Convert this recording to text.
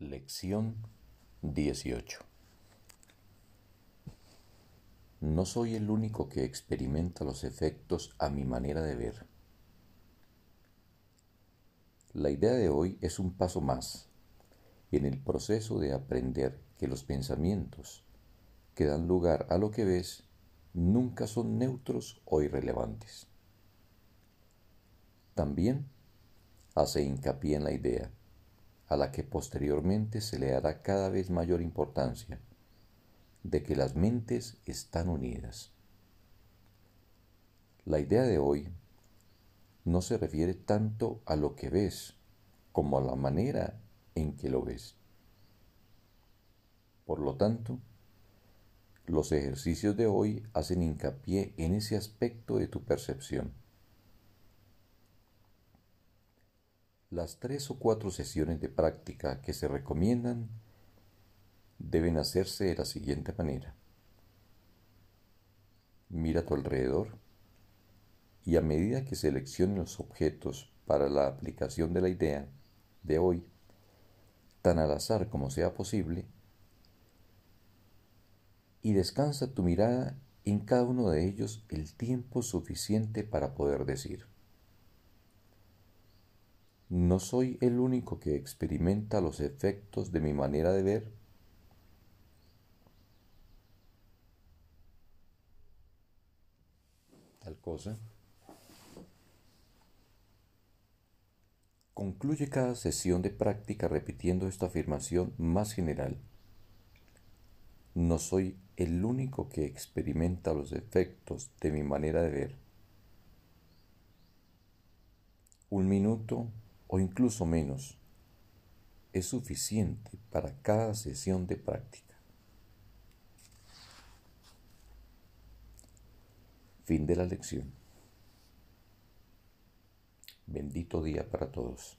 Lección 18 No soy el único que experimenta los efectos a mi manera de ver. La idea de hoy es un paso más en el proceso de aprender que los pensamientos que dan lugar a lo que ves nunca son neutros o irrelevantes. También hace hincapié en la idea a la que posteriormente se le dará cada vez mayor importancia, de que las mentes están unidas. La idea de hoy no se refiere tanto a lo que ves como a la manera en que lo ves. Por lo tanto, los ejercicios de hoy hacen hincapié en ese aspecto de tu percepción. Las tres o cuatro sesiones de práctica que se recomiendan deben hacerse de la siguiente manera. Mira a tu alrededor y a medida que selecciones los objetos para la aplicación de la idea de hoy, tan al azar como sea posible, y descansa tu mirada en cada uno de ellos el tiempo suficiente para poder decir. ¿No soy el único que experimenta los efectos de mi manera de ver? Tal cosa. Concluye cada sesión de práctica repitiendo esta afirmación más general. No soy el único que experimenta los efectos de mi manera de ver. Un minuto o incluso menos es suficiente para cada sesión de práctica. Fin de la lección. Bendito día para todos.